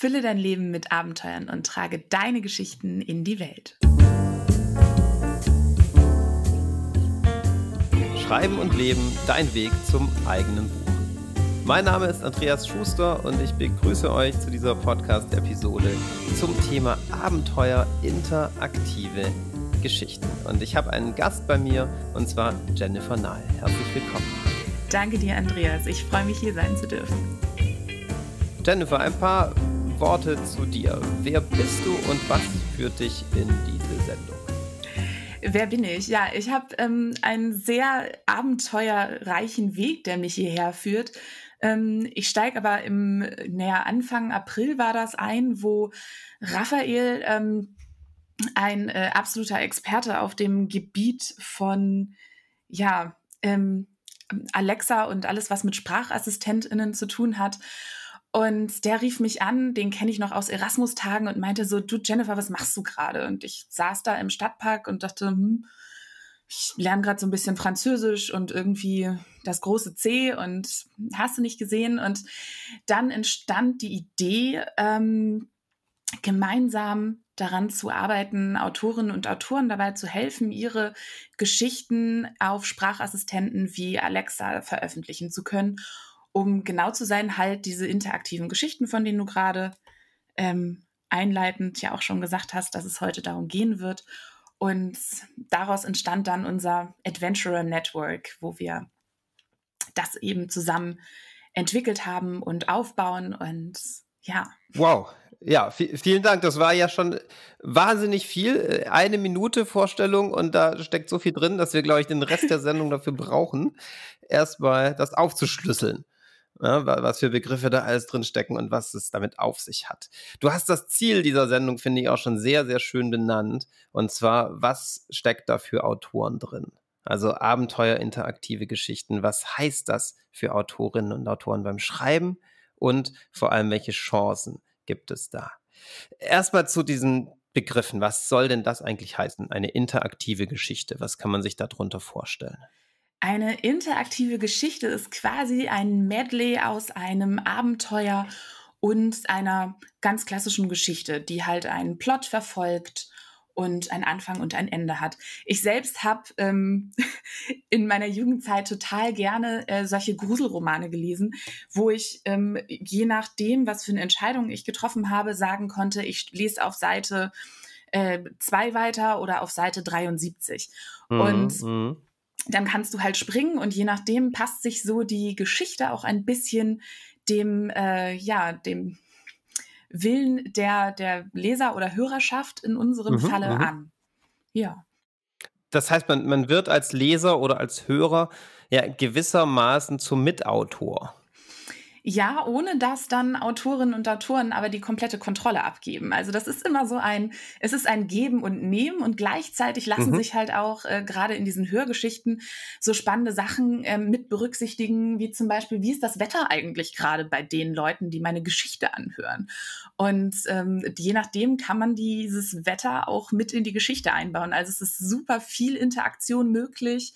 Fülle dein Leben mit Abenteuern und trage deine Geschichten in die Welt. Schreiben und Leben, dein Weg zum eigenen Buch. Mein Name ist Andreas Schuster und ich begrüße euch zu dieser Podcast-Episode zum Thema Abenteuer interaktive Geschichten. Und ich habe einen Gast bei mir und zwar Jennifer Nahl. Herzlich willkommen. Danke dir, Andreas. Ich freue mich, hier sein zu dürfen. Jennifer, ein paar Worte zu dir. Wer bist du und was führt dich in diese Sendung? Wer bin ich? Ja, ich habe ähm, einen sehr abenteuerreichen Weg, der mich hierher führt. Ähm, ich steige aber im, naja, Anfang April war das ein, wo Raphael, ähm, ein äh, absoluter Experte auf dem Gebiet von, ja, ähm, Alexa und alles, was mit SprachassistentInnen zu tun hat. Und der rief mich an, den kenne ich noch aus Erasmus-Tagen und meinte so, du Jennifer, was machst du gerade? Und ich saß da im Stadtpark und dachte, hm, ich lerne gerade so ein bisschen Französisch und irgendwie das große C und hast du nicht gesehen. Und dann entstand die Idee, ähm, gemeinsam daran zu arbeiten, Autorinnen und Autoren dabei zu helfen, ihre Geschichten auf Sprachassistenten wie Alexa veröffentlichen zu können um genau zu sein, halt diese interaktiven Geschichten, von denen du gerade ähm, einleitend ja auch schon gesagt hast, dass es heute darum gehen wird. Und daraus entstand dann unser Adventurer Network, wo wir das eben zusammen entwickelt haben und aufbauen und ja. Wow. Ja, vielen Dank. Das war ja schon wahnsinnig viel. Eine Minute Vorstellung und da steckt so viel drin, dass wir, glaube ich, den Rest der Sendung dafür brauchen, erstmal das aufzuschlüsseln ne, was für Begriffe da alles drin stecken und was es damit auf sich hat. Du hast das Ziel dieser Sendung, finde ich, auch schon sehr, sehr schön benannt. Und zwar, was steckt da für Autoren drin? Also Abenteuer, interaktive Geschichten. Was heißt das für Autorinnen und Autoren beim Schreiben? Und vor allem, welche Chancen gibt es da? Erstmal zu diesen Begriffen. Was soll denn das eigentlich heißen? Eine interaktive Geschichte. Was kann man sich darunter vorstellen? Eine interaktive Geschichte ist quasi ein Medley aus einem Abenteuer und einer ganz klassischen Geschichte, die halt einen Plot verfolgt und einen Anfang und ein Ende hat. Ich selbst habe ähm, in meiner Jugendzeit total gerne äh, solche Gruselromane gelesen, wo ich ähm, je nachdem, was für eine Entscheidung ich getroffen habe, sagen konnte, ich lese auf Seite äh, zwei weiter oder auf Seite 73. Mhm, und mhm dann kannst du halt springen und je nachdem passt sich so die Geschichte auch ein bisschen dem, äh, ja, dem Willen der, der Leser oder Hörerschaft in unserem mhm, Falle mhm. an. Ja. Das heißt, man, man wird als Leser oder als Hörer ja gewissermaßen zum Mitautor. Ja, ohne dass dann Autorinnen und Autoren aber die komplette Kontrolle abgeben. Also das ist immer so ein, es ist ein Geben und Nehmen und gleichzeitig lassen mhm. sich halt auch äh, gerade in diesen Hörgeschichten so spannende Sachen äh, mit berücksichtigen, wie zum Beispiel, wie ist das Wetter eigentlich gerade bei den Leuten, die meine Geschichte anhören? Und ähm, je nachdem kann man dieses Wetter auch mit in die Geschichte einbauen. Also es ist super viel Interaktion möglich.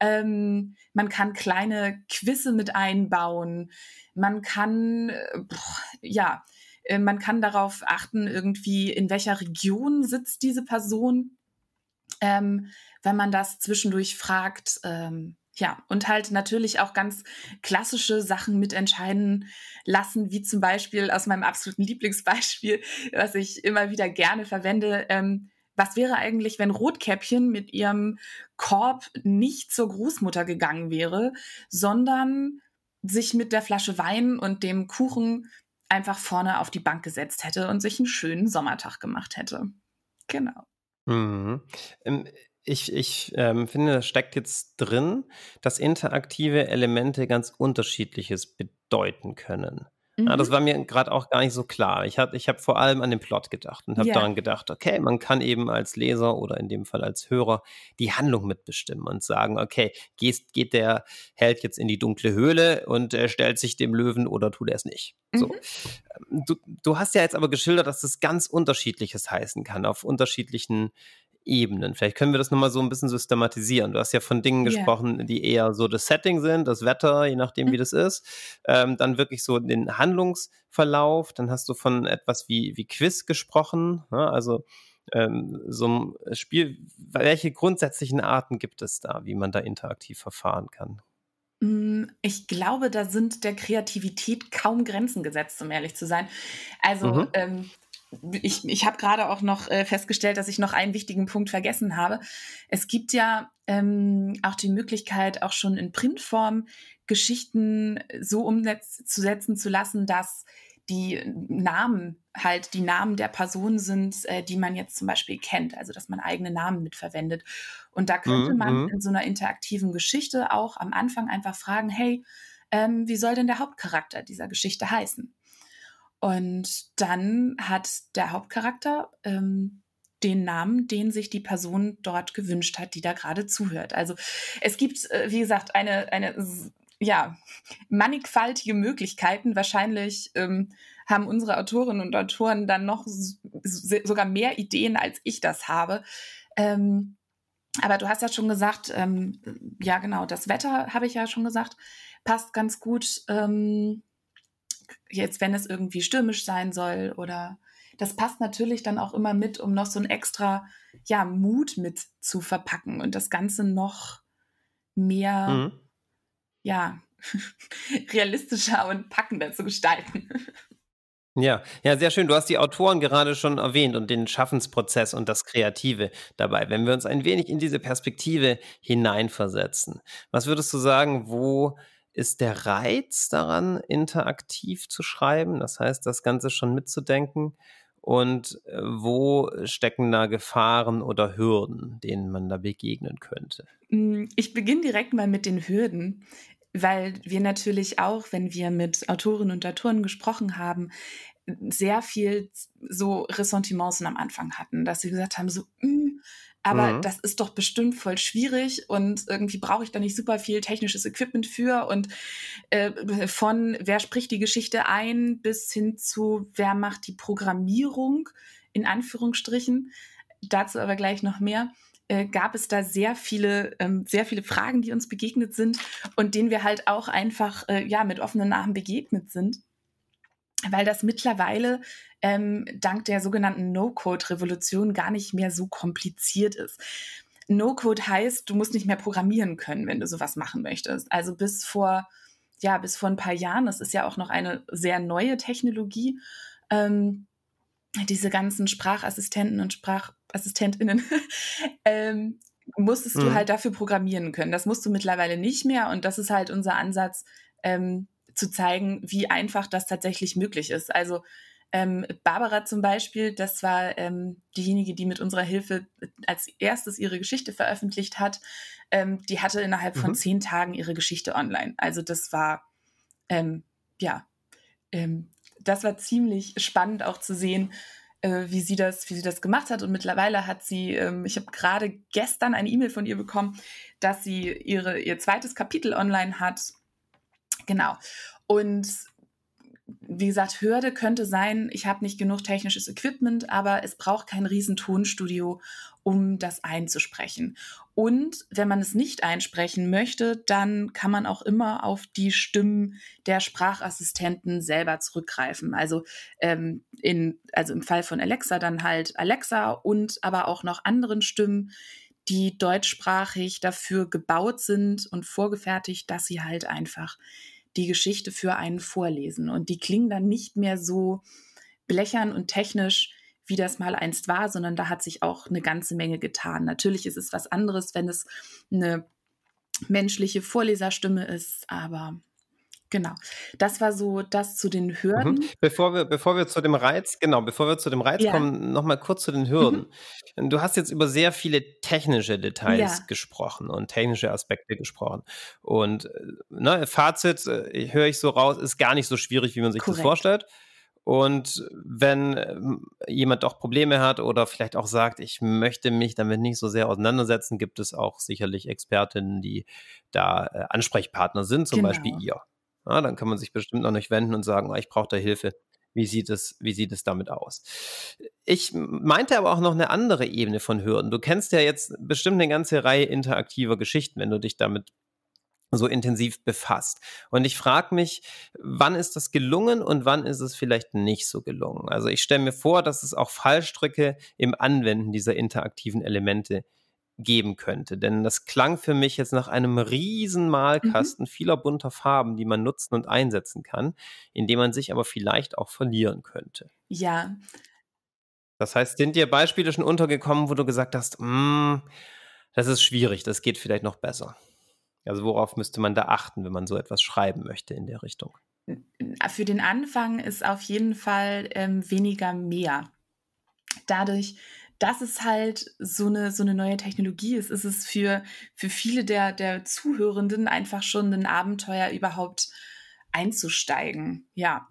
Ähm, man kann kleine Quizze mit einbauen. Man kann, äh, ja, äh, man kann darauf achten, irgendwie, in welcher Region sitzt diese Person. Ähm, wenn man das zwischendurch fragt, ähm, ja, und halt natürlich auch ganz klassische Sachen mitentscheiden lassen, wie zum Beispiel aus meinem absoluten Lieblingsbeispiel, was ich immer wieder gerne verwende. Ähm, was wäre eigentlich, wenn Rotkäppchen mit ihrem Korb nicht zur Großmutter gegangen wäre, sondern sich mit der Flasche Wein und dem Kuchen einfach vorne auf die Bank gesetzt hätte und sich einen schönen Sommertag gemacht hätte. Genau. Mhm. Ähm, ich, ich ähm, finde, das steckt jetzt drin, dass interaktive Elemente ganz unterschiedliches bedeuten können. Ja, das mhm. war mir gerade auch gar nicht so klar. Ich, ich habe vor allem an den Plot gedacht und habe ja. daran gedacht, okay, man kann eben als Leser oder in dem Fall als Hörer die Handlung mitbestimmen und sagen, okay, geht, geht der Held jetzt in die dunkle Höhle und er stellt sich dem Löwen oder tut er es nicht. Mhm. So. Ähm, du, du hast ja jetzt aber geschildert, dass das ganz unterschiedliches heißen kann auf unterschiedlichen Ebenen. Vielleicht können wir das nochmal so ein bisschen systematisieren. Du hast ja von Dingen Ja. gesprochen, die eher so das Setting sind, das Wetter, je nachdem, wie Mhm. das ist. Ähm, dann wirklich so den Handlungsverlauf. Dann hast du von etwas wie, wie Quiz gesprochen. Ne? Also ähm, so ein Spiel, welche grundsätzlichen Arten gibt es da, wie man da interaktiv verfahren kann? Hm, ich glaube, da sind der Kreativität kaum Grenzen gesetzt, um ehrlich zu sein. Also, Mhm. ähm, ich ich habe gerade auch noch, äh, festgestellt, dass ich noch einen wichtigen Punkt vergessen habe. Es gibt ja, ähm, auch die Möglichkeit, auch schon in Printform Geschichten so umsetz zu setzen zu lassen, dass die Namen halt die Namen der Personen sind, äh, die man jetzt zum Beispiel kennt, also dass man eigene Namen mitverwendet. Und da könnte Mhm, man mhm. in so einer interaktiven Geschichte auch am Anfang einfach fragen: „Hey, ähm, wie soll denn der Hauptcharakter dieser Geschichte heißen?“ Und dann hat der Hauptcharakter, ähm, den Namen, den sich die Person dort gewünscht hat, die da gerade zuhört. Also, es gibt, äh, wie gesagt, eine eine ja, mannigfaltige Möglichkeiten. Wahrscheinlich, ähm, haben unsere Autorinnen und Autoren dann noch sogar mehr Ideen, als ich das habe. Ähm, aber du hast ja schon gesagt, ähm, ja genau, das Wetter, habe ich ja schon gesagt, passt ganz gut, ähm, jetzt, wenn es irgendwie stürmisch sein soll oder das passt natürlich dann auch immer mit, um noch so 'n extra, ja, Mut mit zu verpacken und das Ganze noch mehr, Mhm. ja, realistischer und packender zu gestalten. Ja, ja, sehr schön. Du hast die Autoren gerade schon erwähnt und den Schaffensprozess und das Kreative dabei. Wenn wir uns ein wenig in diese Perspektive hineinversetzen, was würdest du sagen, wo ist der Reiz daran, interaktiv zu schreiben? Das heißt, das Ganze schon mitzudenken. Und äh, wo stecken da Gefahren oder Hürden, denen man da begegnen könnte? Hm, ich beginne direkt mal mit den Hürden, weil wir natürlich auch, wenn wir mit Autorinnen und Autoren gesprochen haben, sehr viel so Ressentiments am Anfang hatten, dass sie gesagt haben so: „Hm, aber Mhm. das ist doch bestimmt voll schwierig und irgendwie brauche ich da nicht super viel technisches Equipment für“ und, äh, von wer spricht die Geschichte ein bis hin zu wer macht die Programmierung in Anführungsstrichen. Dazu aber gleich noch mehr. Äh, gab es da sehr viele ähm, sehr viele Fragen, die uns begegnet sind und denen wir halt auch einfach, äh, ja, mit offenen Armen begegnet sind. Weil das mittlerweile, ähm, dank der sogenannten No-Code-Revolution gar nicht mehr so kompliziert ist. No-Code heißt, du musst nicht mehr programmieren können, wenn du so was machen möchtest. Also, bis vor ja, bis vor 'n paar Jahren, das ist ja auch noch eine sehr neue Technologie, ähm, diese ganzen Sprachassistenten und Sprachassistentinnen, ähm, musstest du Mhm. halt dafür programmieren können. Das musst du mittlerweile nicht mehr und das ist halt unser Ansatz, ähm, zu zeigen, wie einfach das tatsächlich möglich ist. Also, ähm, Barbara zum Beispiel, das war, ähm, diejenige, die mit unserer Hilfe als Erstes ihre Geschichte veröffentlicht hat. Ähm, die hatte innerhalb von Mhm. 10 Tagen ihre Geschichte online. Also, das war, ähm, ja, ähm, das war ziemlich spannend auch zu sehen, äh, wie sie das wie sie das gemacht hat und mittlerweile hat sie ähm, ich habe grade gestern eine E-Mail von ihr bekommen, dass sie ihre ihr 2. Kapitel online hat. Genau. Und wie gesagt, Hürde könnte sein, ich habe nicht genug technisches Equipment, aber es braucht kein riesen Tonstudio, um das einzusprechen. Und wenn man es nicht einsprechen möchte, dann kann man auch immer auf die Stimmen der Sprachassistenten selber zurückgreifen. Also, ähm, in also, im Fall von Alexa dann halt Alexa und aber auch noch anderen Stimmen, die deutschsprachig dafür gebaut sind und vorgefertigt, dass sie halt einfach die Geschichte für einen vorlesen. Und die klingen dann nicht mehr so blechern und technisch, wie das mal einst war, sondern da hat sich auch 'ne ganze Menge getan. Natürlich ist es was anderes, wenn es 'ne menschliche Vorleserstimme ist, aber genau. Das war so das zu den Mhm. Hürden. Bevor wir bevor wir zu dem Reiz genau, bevor wir zu dem Reiz Ja. kommen, noch mal kurz zu den Mhm. Hürden. Du hast jetzt über sehr viele technische Details Ja. gesprochen und technische Aspekte gesprochen. Und, ne, Fazit, äh, höre ich so raus, ist gar nicht so schwierig, wie man sich das Korrekt. vorstellt. Und wenn, ähm, jemand doch Probleme hat oder vielleicht auch sagt: „Ich möchte mich damit nicht so sehr auseinandersetzen“, gibt es auch sicherlich Expertinnen, die da, äh, Ansprechpartner sind, zum Beispiel Genau. ihr. Ja, dann kann man sich bestimmt an euch wenden und sagen: „Ah, ich brauche da Hilfe. wie sieht es, wie sieht es damit aus? Ich meinte aber auch noch eine andere Ebene von Hürden. Du kennst ja jetzt bestimmt eine ganze Reihe interaktiver Geschichten, wenn du dich damit so intensiv befasst. Und ich frage mich, wann ist das gelungen und wann ist es vielleicht nicht so gelungen? Also ich stelle mir vor, dass es auch Fallstricke im Anwenden dieser interaktiven Elemente geben könnte. Denn das klang für mich jetzt nach einem riesen mhm. Malkasten mhm. vieler bunter Farben, die man nutzen und einsetzen kann, in dem man sich aber vielleicht auch verlieren könnte. Ja. Das heißt, sind dir Beispiele schon untergekommen, wo du gesagt hast, mm, das ist schwierig, das geht vielleicht noch besser? Also worauf müsste man da achten, wenn man so etwas schreiben möchte in der Richtung? Für den Anfang ist auf jeden Fall ähm, weniger mehr. Dadurch, dass es halt so eine, so eine neue Technologie ist, ist es für, für viele der, der Zuhörenden einfach schon ein Abenteuer überhaupt einzusteigen. Ja.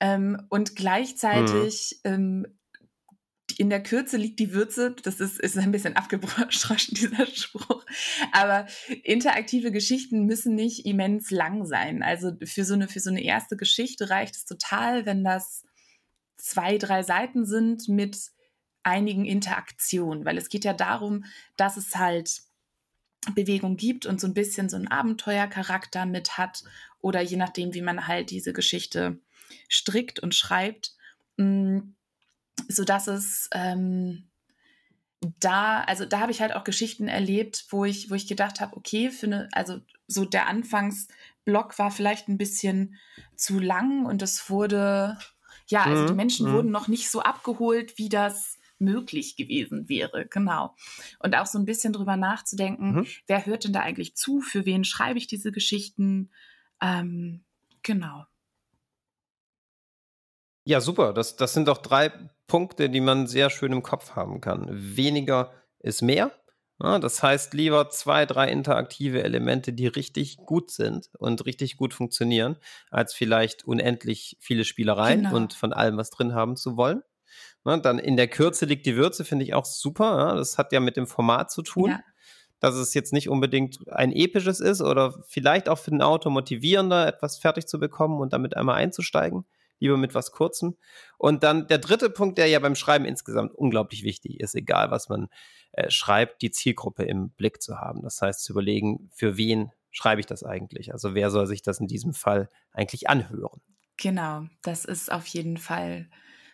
Ähm, und gleichzeitig mhm. ähm, in der Kürze liegt die Würze. Das ist, ist ein bisschen abgebrochen, dieser Spruch. Aber interaktive Geschichten müssen nicht immens lang sein. Also für so eine, für so eine erste Geschichte reicht es total, wenn das zwei, drei Seiten sind mit einigen Interaktionen, weil es geht ja darum, dass es halt Bewegung gibt und so ein bisschen so einen Abenteuercharakter mit hat oder je nachdem, wie man halt diese Geschichte strickt und schreibt, mm, so dass es ähm, da, also da habe ich halt auch Geschichten erlebt, wo ich, wo ich gedacht habe, okay, für eine, also so der Anfangsblock war vielleicht ein bisschen zu lang und es wurde, ja, also die mhm, Menschen mhm. wurden noch nicht so abgeholt, wie das möglich gewesen wäre. Genau. Und auch so ein bisschen drüber nachzudenken, mhm. wer hört denn da eigentlich zu? Für wen schreibe ich diese Geschichten? Ähm, genau. Ja, super. Das, das sind doch drei Punkte, die man sehr schön im Kopf haben kann. Weniger ist mehr. Ja, das heißt, lieber zwei, drei interaktive Elemente, die richtig gut sind und richtig gut funktionieren, als vielleicht unendlich viele Spielereien genau. und von allem was drin haben zu wollen. Ne, dann in der Kürze liegt die Würze, finde ich auch super. Ja, das hat ja mit dem Format zu tun. Ja. Dass es jetzt nicht unbedingt ein episches ist oder vielleicht auch für den Autor motivierender, etwas fertig zu bekommen und damit einmal einzusteigen. Lieber mit was Kurzem. Und dann der dritte Punkt, der ja beim Schreiben insgesamt unglaublich wichtig ist, egal was man äh, schreibt, die Zielgruppe im Blick zu haben. Das heißt, zu überlegen, für wen schreibe ich das eigentlich? Also wer soll sich das in diesem Fall eigentlich anhören? Genau, das ist auf jeden Fall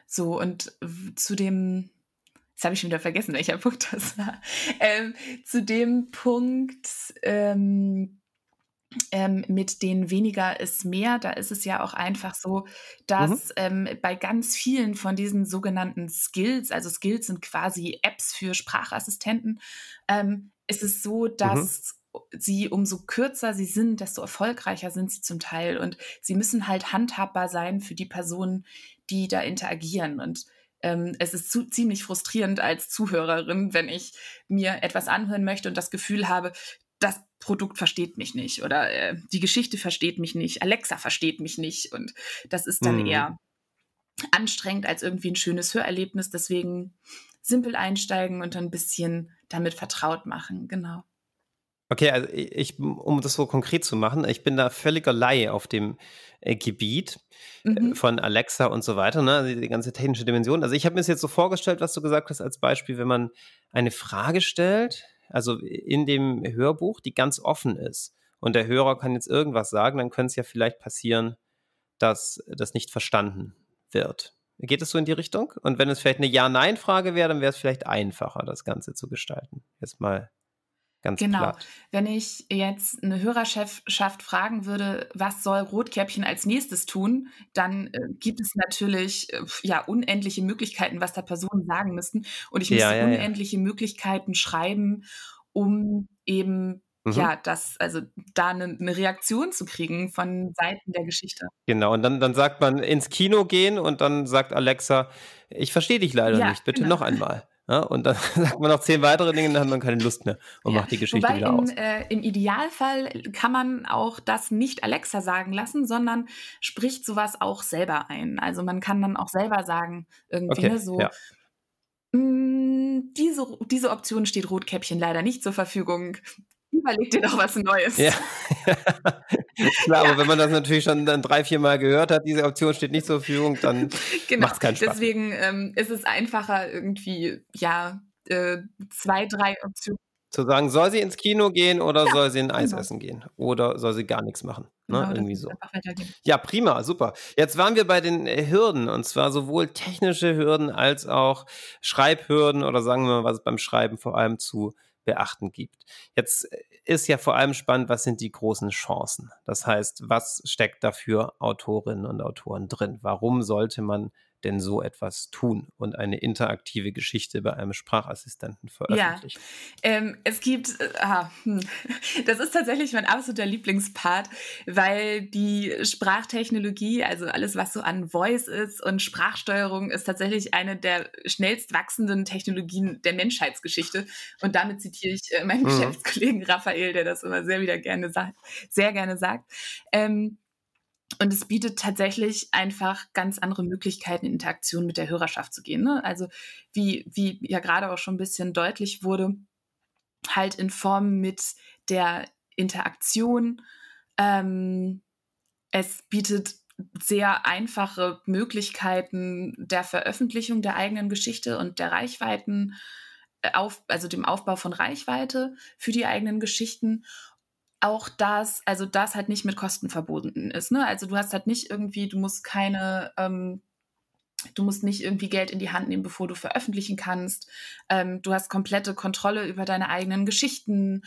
so, und zu dem, jetzt habe ich schon wieder vergessen, welcher Punkt das war, ähm, zu dem Punkt, ähm, ähm, mit den weniger ist mehr, da ist es ja auch einfach so, dass mhm. ähm, bei ganz vielen von diesen sogenannten Skills, also Skills sind quasi Apps für Sprachassistenten, ähm, ist es so, mhm. dass mhm. sie umso kürzer sie sind, desto erfolgreicher sind sie zum Teil und sie müssen halt handhabbar sein für die Personen, die da interagieren. Und ähm, es ist zu, ziemlich frustrierend als Zuhörerin, wenn ich mir etwas anhören möchte und das Gefühl habe, das Produkt versteht mich nicht oder äh, die Geschichte versteht mich nicht, Alexa versteht mich nicht. Und das ist dann mhm. eher anstrengend als irgendwie ein schönes Hörerlebnis. Deswegen simpel einsteigen und ein bisschen damit vertraut machen. Genau. Okay, also ich, um das so konkret zu machen, ich bin da völliger Laie auf dem äh, Gebiet äh, mhm. von Alexa und so weiter, ne? Also die ganze technische Dimension. Also ich habe mir das jetzt so vorgestellt, was du gesagt hast, als Beispiel, wenn man eine Frage stellt, also in dem Hörbuch, die ganz offen ist und der Hörer kann jetzt irgendwas sagen, dann könnte es ja vielleicht passieren, dass das nicht verstanden wird. Geht es so in die Richtung? Und wenn es vielleicht eine Ja-Nein-Frage wäre, dann wäre es vielleicht einfacher, das Ganze zu gestalten. Jetzt mal Ganz genau. Platt. Wenn ich jetzt eine Hörerschaft fragen würde, was soll Rotkäppchen als nächstes tun, dann äh, gibt es natürlich äh, ja unendliche Möglichkeiten, was da Personen sagen müssten. Und ich müsste ja, ja, unendliche ja. Möglichkeiten schreiben, um eben mhm. ja, das, also da eine, eine, Reaktion zu kriegen von Seiten der Geschichte. Genau, und dann, dann sagt man ins Kino gehen und dann sagt Alexa, ich verstehe dich leider nicht, bitte genau. noch einmal. Ja, und dann sagt man noch zehn weitere Dinge, dann hat man keine Lust mehr und ja. macht die Geschichte Wobei wieder im, aus. Äh, Im Idealfall kann man auch das nicht Alexa sagen lassen, sondern spricht sowas auch selber ein. Also man kann dann auch selber sagen, irgendwie okay, ne, so, ja. mh, mm, diese, diese Option steht Rotkäppchen leider nicht zur Verfügung. Überleg dir doch was Neues. Ja. Klar, ja. aber wenn man das natürlich schon dann drei, vier Mal gehört hat, diese Option steht nicht zur Verfügung, dann genau. macht es keinen Spaß. Deswegen ähm, ist es einfacher, irgendwie, ja, äh, zwei, drei Optionen zu sagen, soll sie ins Kino gehen oder ja, soll sie ein Eis genau. essen gehen? Oder soll sie gar nichts machen? Ne? Genau, Irgendwie so. Ja, prima, super. Jetzt waren wir bei den äh, Hürden und zwar sowohl technische Hürden als auch Schreibhürden oder sagen wir mal, was es beim Schreiben vor allem zu beachten gibt. Jetzt äh, ist ja vor allem spannend, was sind die großen Chancen? Das heißt, was steckt dafür Autorinnen und Autoren drin? Warum sollte man denn so etwas tun und eine interaktive Geschichte bei einem Sprachassistenten veröffentlichen? Ja, ähm, es gibt, äh, ah, hm. das ist tatsächlich mein absoluter Lieblingspart, weil die Sprachtechnologie, also alles, was so an Voice ist und Sprachsteuerung, ist tatsächlich eine der schnellst wachsenden Technologien der Menschheitsgeschichte. Und damit zitiere ich äh, meinen mhm. Geschäftskollegen Raphael, der das immer sehr wieder gerne sagt, sehr gerne sagt. Ähm, und es bietet tatsächlich einfach ganz andere Möglichkeiten, in Interaktion mit der Hörerschaft zu gehen. Ne? Also wie, wie ja gerade auch schon ein bisschen deutlich wurde, halt in Form mit der Interaktion. Ähm, es bietet sehr einfache Möglichkeiten der Veröffentlichung der eigenen Geschichte und der Reichweiten, äh, auf, also dem Aufbau von Reichweite für die eigenen Geschichten auch das, also das halt nicht mit Kosten verbunden ist. Ne? Also du hast halt nicht irgendwie, du musst keine, ähm, du musst nicht irgendwie Geld in die Hand nehmen, bevor du veröffentlichen kannst. Ähm, du hast komplette Kontrolle über deine eigenen Geschichten.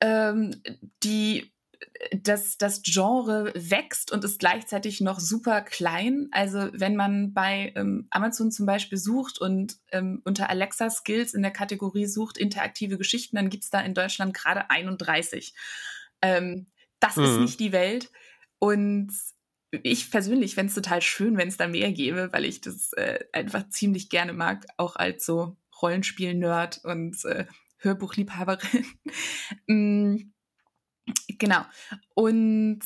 Ähm, die das, das Genre wächst und ist gleichzeitig noch super klein. Also wenn man bei ähm, Amazon zum Beispiel sucht und ähm, unter Alexa Skills in der Kategorie sucht interaktive Geschichten, dann gibt es da in Deutschland gerade 31. Ähm, das mhm. ist nicht die Welt. Und ich persönlich fände es total schön, wenn es da mehr gäbe, weil ich das äh, einfach ziemlich gerne mag, auch als so Rollenspiel-Nerd und äh, Hörbuchliebhaberin. Genau. Und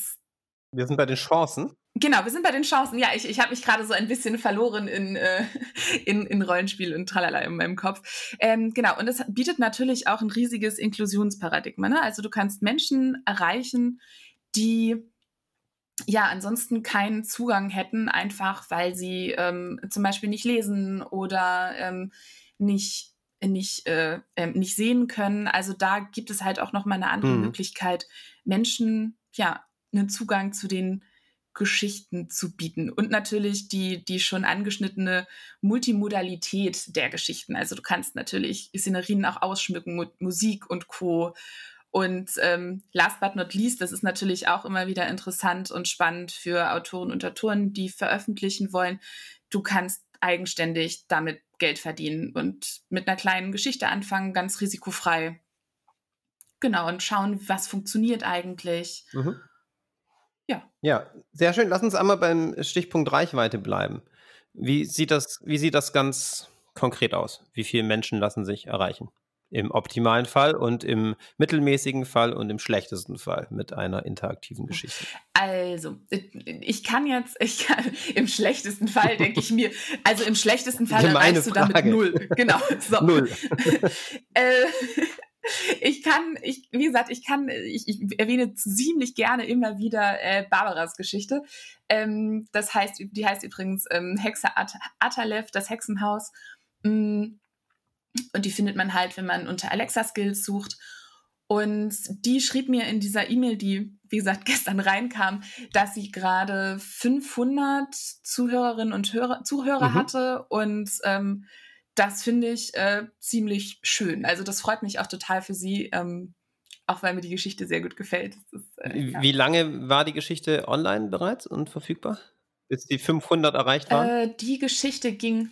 wir sind bei den Chancen. Genau, wir sind bei den Chancen. Ja, ich, ich habe mich gerade so ein bisschen verloren in, äh, in, in Rollenspiel und tralala in meinem Kopf. Ähm, genau, und es bietet natürlich auch ein riesiges Inklusionsparadigma. Ne? Also du kannst Menschen erreichen, die ja ansonsten keinen Zugang hätten, einfach weil sie ähm, zum Beispiel nicht lesen oder ähm, nicht nicht, äh, äh, nicht sehen können. Also da gibt es halt auch noch mal eine andere mhm. Möglichkeit, Menschen ja einen Zugang zu den Geschichten zu bieten und natürlich die, die schon angeschnittene Multimodalität der Geschichten. Also du kannst natürlich Szenerien auch ausschmücken mit Musik und Co. Und ähm, last but not least, das ist natürlich auch immer wieder interessant und spannend für Autoren und Autoren, die veröffentlichen wollen. Du kannst eigenständig damit Geld verdienen und mit einer kleinen Geschichte anfangen, ganz risikofrei. Genau, und schauen, was funktioniert eigentlich. Mhm. Ja. Ja, sehr schön. Lass uns einmal beim Stichpunkt Reichweite bleiben. Wie sieht das, wie sieht das ganz konkret aus? Wie viele Menschen lassen sich erreichen? Im optimalen Fall und im mittelmäßigen Fall und im schlechtesten Fall mit einer interaktiven Geschichte. Also, ich kann jetzt, ich kann, im schlechtesten Fall denke ich mir, also im schlechtesten Fall erreichst du damit null. Genau. So. Null. äh, ich kann, ich, wie gesagt, ich kann, ich, ich erwähne ziemlich gerne immer wieder äh, Barbaras Geschichte. Ähm, das heißt, die heißt übrigens ähm, Hexe At Atalev, das Hexenhaus. Mm, und die findet man halt, wenn man unter Alexa Skills sucht. Und die schrieb mir in dieser E-Mail, die, wie gesagt, gestern reinkam, dass sie gerade 500 Zuhörerinnen und Hörer, Zuhörer mhm. hatte. Und ähm, das finde ich äh, ziemlich schön. Also das freut mich auch total für sie, ähm, auch weil mir die Geschichte sehr gut gefällt. Ist, äh, ja. Wie lange war die Geschichte online bereits und verfügbar? Bis die 500 erreicht waren? Äh, die Geschichte ging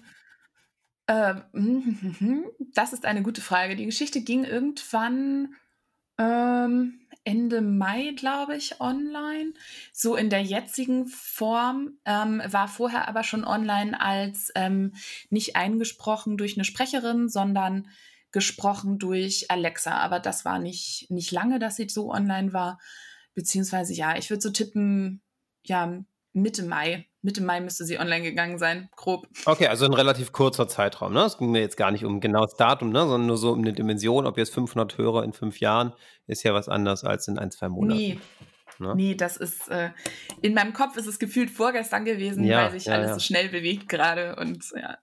ähm, das ist eine gute Frage. Die Geschichte ging irgendwann ähm, Ende Mai, glaube ich, online. So in der jetzigen Form ähm, war vorher aber schon online als ähm, nicht eingesprochen durch eine Sprecherin, sondern gesprochen durch Alexa. Aber das war nicht, nicht lange, dass sie so online war. Beziehungsweise ja, ich würde so tippen, ja, Mitte Mai Mitte Mai müsste sie online gegangen sein, grob. Okay, also ein relativ kurzer Zeitraum. Ne? Es ging mir jetzt gar nicht um genaues Datum, ne? sondern nur so um eine Dimension. Ob jetzt 500 Hörer in fünf Jahren ist ja was anderes als in ein, zwei Monaten. Nee. Ne? Nee, das ist, äh, in meinem Kopf ist es gefühlt vorgestern gewesen, ja, weil sich ja, alles ja. so schnell bewegt gerade und ja.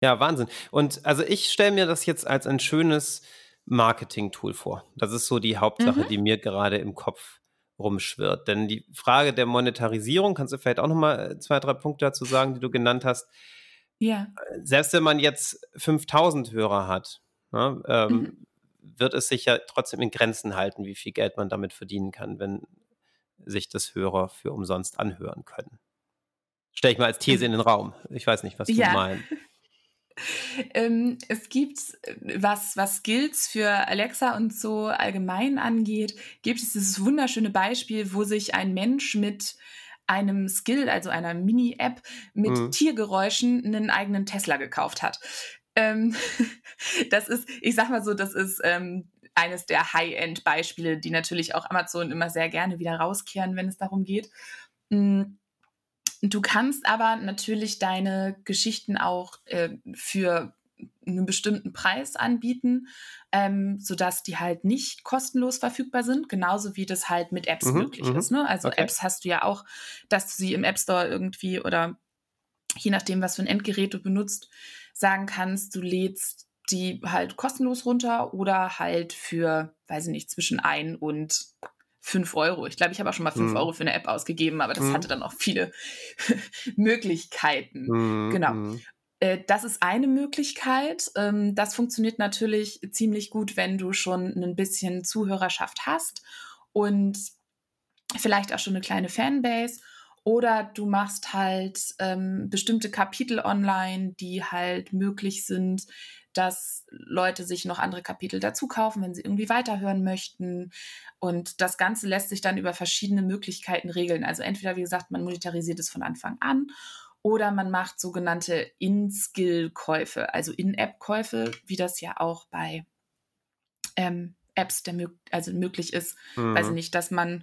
Ja, Wahnsinn. Und also ich stelle mir das jetzt als ein schönes Marketing-Tool vor. Das ist so die Hauptsache, mhm. die mir gerade im Kopf rumschwirrt. Denn die Frage der Monetarisierung, kannst du vielleicht auch nochmal äh, zwei, drei Punkte dazu sagen, die du genannt hast. Ja. Selbst wenn man jetzt 5000 Hörer hat, ne, ähm, mhm. wird es sich ja trotzdem in Grenzen halten, wie viel Geld man damit verdienen kann, wenn sich das Hörer für umsonst anhören können. Stelle ich mal als These in den Raum. Ich weiß nicht, was du ja. meinst. Ähm, es gibt, was, was Skills für Alexa und so allgemein angeht, gibt es dieses wunderschöne Beispiel, wo sich ein Mensch mit einem Skill, also einer Mini-App mit mhm. Tiergeräuschen einen eigenen Tesla gekauft hat. Ähm, das ist, ich sag mal so, das ist ähm, eines der High-End-Beispiele, die natürlich auch Amazon immer sehr gerne wieder rauskehren, wenn es darum geht. Mhm Du kannst aber natürlich deine Geschichten auch äh, für einen bestimmten Preis anbieten, ähm, sodass die halt nicht kostenlos verfügbar sind, genauso wie das halt mit Apps mhm, möglich mhm. ist. Ne? Also okay. Apps hast du ja auch, dass du sie im App Store irgendwie oder je nachdem, was für ein Endgerät du benutzt, sagen kannst, du lädst die halt kostenlos runter oder halt für, weiß ich nicht, zwischen ein und 5 Euro. Ich glaube, ich habe auch schon mal 5 mhm. Euro für eine App ausgegeben, aber das mhm. hatte dann auch viele Möglichkeiten. Mhm. Genau. Mhm. Äh, das ist eine Möglichkeit. Ähm, das funktioniert natürlich ziemlich gut, wenn du schon ein bisschen Zuhörerschaft hast und vielleicht auch schon eine kleine Fanbase. Oder du machst halt ähm, bestimmte Kapitel online, die halt möglich sind, dass Leute sich noch andere Kapitel dazu kaufen, wenn sie irgendwie weiterhören möchten. Und das Ganze lässt sich dann über verschiedene Möglichkeiten regeln. Also entweder, wie gesagt, man monetarisiert es von Anfang an oder man macht sogenannte In-Skill-Käufe, also In-App-Käufe, wie das ja auch bei ähm, Apps der, also möglich ist. Mhm. Weiß ich nicht, dass man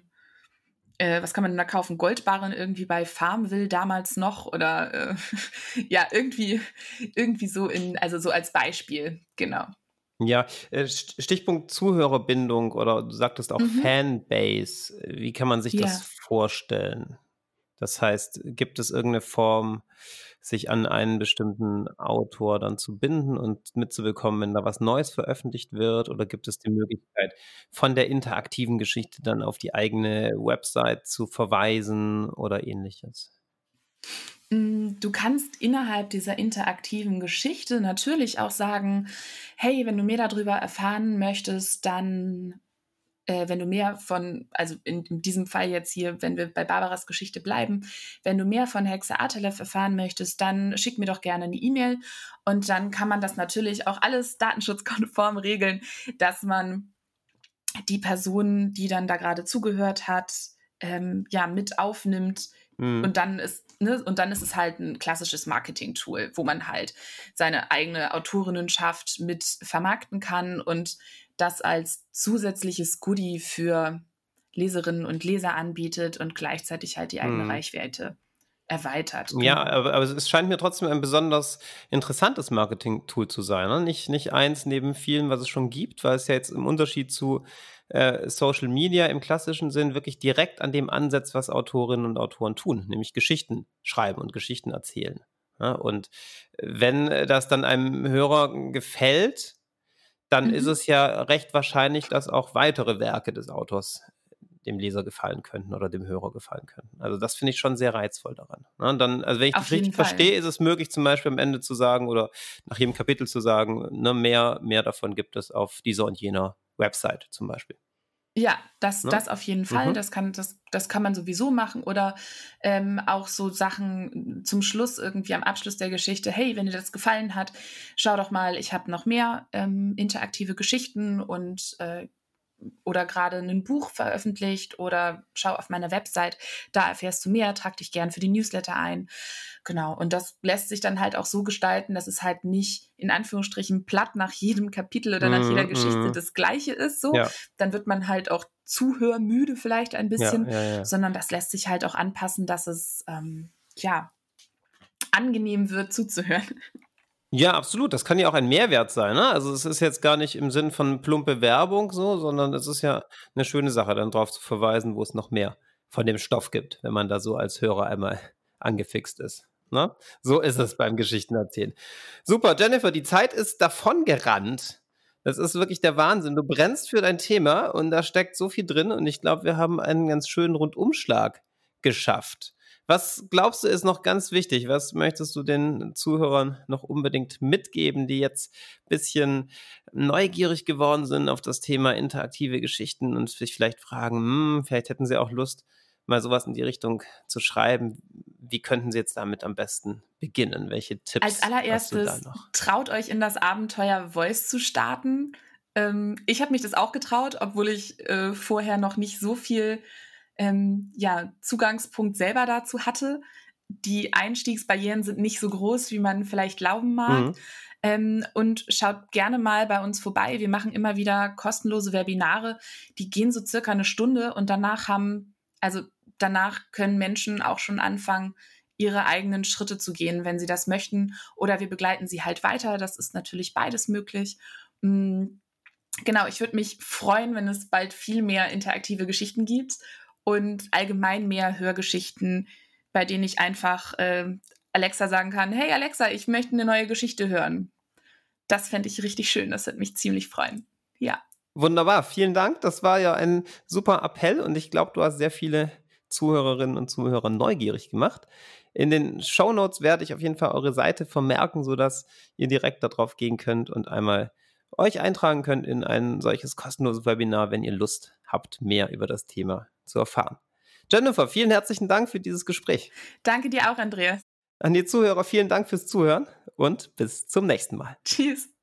äh, was kann man denn da kaufen? Goldbarren irgendwie bei Farmville damals noch oder äh, ja, irgendwie, irgendwie so in, also so als Beispiel, genau. Ja, äh, Stichpunkt Zuhörerbindung oder du sagtest auch mhm. Fanbase. Wie kann man sich ja. das vorstellen? Das heißt, gibt es irgendeine Form, sich an einen bestimmten Autor dann zu binden und mitzubekommen, wenn da was Neues veröffentlicht wird? Oder gibt es die Möglichkeit, von der interaktiven Geschichte dann auf die eigene Website zu verweisen oder ähnliches? Hm, du kannst innerhalb dieser interaktiven Geschichte natürlich auch sagen, hey, wenn du mehr darüber erfahren möchtest, dann äh, wenn du mehr von, also in, in, diesem Fall jetzt hier, wenn wir bei Barbaras Geschichte bleiben, wenn du mehr von Hexe Atelev erfahren möchtest, dann schick mir doch gerne eine E-Mail und dann kann man das natürlich auch alles datenschutzkonform regeln, dass man die Person, die dann da gerade zugehört hat, ähm, ja, mit aufnimmt. Mhm. Und dann ist, ne, und dann ist es halt ein klassisches Marketing-Tool, wo man halt seine eigene Autorinnenschaft mit vermarkten kann und das als zusätzliches Goodie für Leserinnen und Leser anbietet und gleichzeitig halt die eigene hm. Reichweite erweitert. Ja, genau. aber, aber, es scheint mir trotzdem ein besonders interessantes Marketing-Tool zu sein. Ne? Nicht, nicht eins neben vielen, was es schon gibt, weil es ja jetzt im Unterschied zu äh, Social Media im klassischen Sinn wirklich direkt an dem ansetzt, was Autorinnen und Autoren tun, nämlich Geschichten schreiben und Geschichten erzählen. Ja? Und wenn das dann einem Hörer gefällt, dann mhm. ist es ja recht wahrscheinlich, dass auch weitere Werke des Autors dem Leser gefallen könnten oder dem Hörer gefallen könnten. Also das finde ich schon sehr reizvoll daran. Ne? Dann, also wenn ich Auf das richtig Fall. verstehe, ist es möglich, zum Beispiel am Ende zu sagen oder nach jedem Kapitel zu sagen, ne, mehr, mehr davon gibt es auf dieser und jener Website zum Beispiel. Ja, das, ne? das auf jeden Fall. Mhm. Das, kann, das, das kann man sowieso machen. Oder ähm, auch so Sachen zum Schluss, irgendwie am Abschluss der Geschichte. Hey, wenn dir das gefallen hat, schau doch mal, ich habe noch mehr ähm, interaktive Geschichten und äh, oder gerade ein Buch veröffentlicht oder schau auf meiner Website, da erfährst du mehr, trag dich gern für die Newsletter ein. Genau, und das lässt sich dann halt auch so gestalten, dass es halt nicht in Anführungsstrichen platt nach jedem Kapitel oder nach jeder mm, Geschichte mm. das gleiche ist, so. Ja. Dann wird man halt auch zuhörmüde vielleicht ein bisschen, ja, ja, sondern das lässt sich halt auch anpassen, dass es, ähm, ja, angenehm wird zuzuhören. Ja, absolut. Das kann ja auch ein Mehrwert sein. Ne? Also es ist jetzt gar nicht im Sinn von plumpe Werbung so, sondern es ist ja eine schöne Sache, dann darauf zu verweisen, wo es noch mehr von dem Stoff gibt, wenn man da so als Hörer einmal angefixt ist. Ne? So ist es beim Geschichtenerzählen. Super, Jennifer, die Zeit ist davon gerannt. Das ist wirklich der Wahnsinn. Du brennst für dein Thema und da steckt so viel drin und ich glaube, wir haben einen ganz schönen Rundumschlag geschafft. Was glaubst du ist noch ganz wichtig? Was möchtest du den Zuhörern noch unbedingt mitgeben, die jetzt ein bisschen neugierig geworden sind auf das Thema interaktive Geschichten und sich vielleicht fragen, hm, vielleicht hätten sie auch Lust, mal sowas in die Richtung zu schreiben. Wie könnten Sie jetzt damit am besten beginnen? Welche Tipps? Als allererstes traut euch in das Abenteuer Voice zu starten. Ähm, ich habe mich das auch getraut, obwohl ich äh, vorher noch nicht so viel ähm, ja, Zugangspunkt selber dazu hatte. Die Einstiegsbarrieren sind nicht so groß, wie man vielleicht glauben mag. Mhm. Ähm, und schaut gerne mal bei uns vorbei. Wir machen immer wieder kostenlose Webinare. Die gehen so circa eine Stunde und danach haben, also danach können Menschen auch schon anfangen, ihre eigenen Schritte zu gehen, wenn sie das möchten. Oder wir begleiten sie halt weiter. Das ist natürlich beides möglich. Mm, genau, ich würde mich freuen, wenn es bald viel mehr interaktive Geschichten gibt und allgemein mehr Hörgeschichten, bei denen ich einfach äh, Alexa sagen kann, hey Alexa, ich möchte eine neue Geschichte hören. Das fände ich richtig schön, das würde mich ziemlich freuen. Ja. Wunderbar, vielen Dank. Das war ja ein super Appell und ich glaube, du hast sehr viele Zuhörerinnen und Zuhörer neugierig gemacht. In den Show Notes werde ich auf jeden Fall eure Seite vermerken, sodass ihr direkt darauf gehen könnt und einmal euch eintragen könnt in ein solches kostenloses Webinar, wenn ihr Lust habt, mehr über das Thema zu erfahren. Jennifer, vielen herzlichen Dank für dieses Gespräch. Danke dir auch, Andreas. An die Zuhörer vielen Dank fürs Zuhören und bis zum nächsten Mal. Tschüss.